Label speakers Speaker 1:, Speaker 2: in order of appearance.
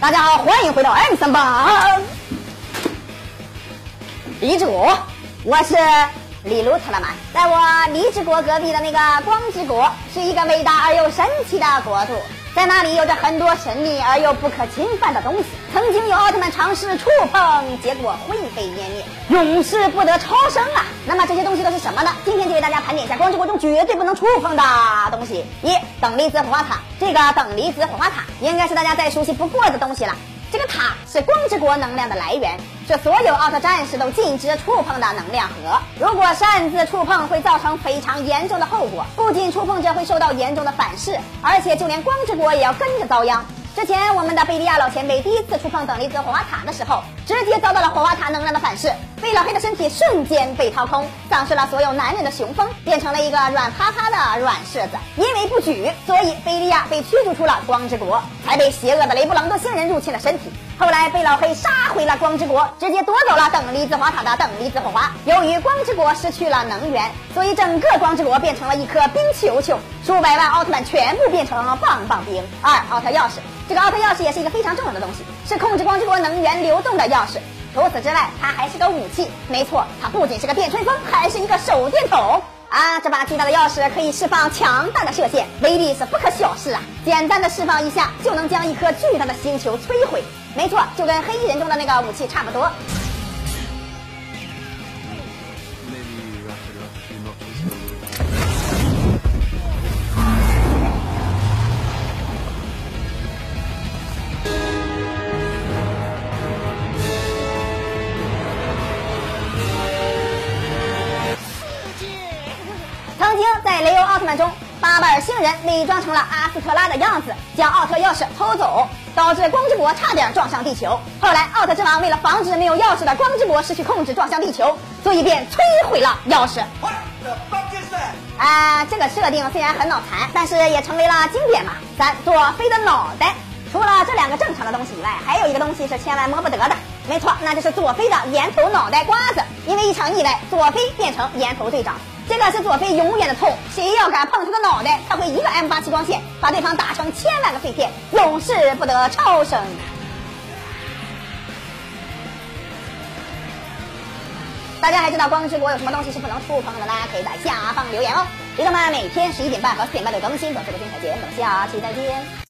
Speaker 1: 大家好，欢迎回到 M 三八。荔枝国，我是利鲁特拉曼，在我荔枝国隔壁的那个光之国，是一个伟大而又神奇的国度，在那里有着很多神秘而又不可侵犯的东西。曾经有奥特曼尝试触碰，结果灰飞烟灭，永世不得超生啊！那么这些东西都是什么呢？今天就为大家盘点一下光之国中绝对不能触碰的东西。一等离子火花塔，这个等离子火花塔应该是大家再熟悉不过的东西了。这个塔是光之国能量的来源，是所有奥特战士都禁止触碰的能量核。如果擅自触碰，会造成非常严重的后果。不仅触碰者会受到严重的反噬，而且就连光之国也要跟着遭殃。之前我们的贝利亚老前辈第一次触碰等离子火花塔的时候，直接遭到了火花塔能量的反噬，贝老黑的身体瞬间被掏空，丧失了所有男人的雄风，变成了一个软趴趴的软柿子。因为不举，所以贝利亚被驱逐出了光之国，才被邪恶的雷布朗多星人入侵了身体。后来被老黑杀回了光之国，直接夺走了等离子火塔的等离子火花。由于光之国失去了能源，所以整个光之国变成了一颗冰球球，数百万奥特曼全部变成了棒棒冰。二奥特钥匙。这个奥特钥匙也是一个非常重要的东西，是控制光之国能源流动的钥匙。除此之外，它还是个武器。没错，它不仅是个电吹风，还是一个手电筒啊！这把巨大的钥匙可以释放强大的射线，威力是不可小视啊！简单的释放一下，就能将一颗巨大的星球摧毁。没错，就跟黑衣人中的那个武器差不多。曾经在雷欧奥特曼中，巴巴尔星人伪装成了阿斯特拉的样子，将奥特钥匙偷走，导致光之国差点撞上地球。后来奥特之王为了防止没有钥匙的光之国失去控制撞向地球，所以便摧毁了钥匙。啊，这个设定虽然很脑残，但是也成为了经典嘛。三，佐菲的脑袋。除了这两个正常的东西以外，还有一个东西是千万摸不得的。没错，那就是佐菲的烟头脑袋瓜子。因为一场意外，佐菲变成烟头队长。这个是佐菲永远的痛，谁要敢碰他的脑袋，他会一个 M 八七光线把对方打成千万个碎片，永世不得超生。大家还知道光之国有什么东西是不能触碰的呢？可以在下方留言哦。弟兄们，每天十一点半和四点半的更新，都是个精彩节目，下期再见。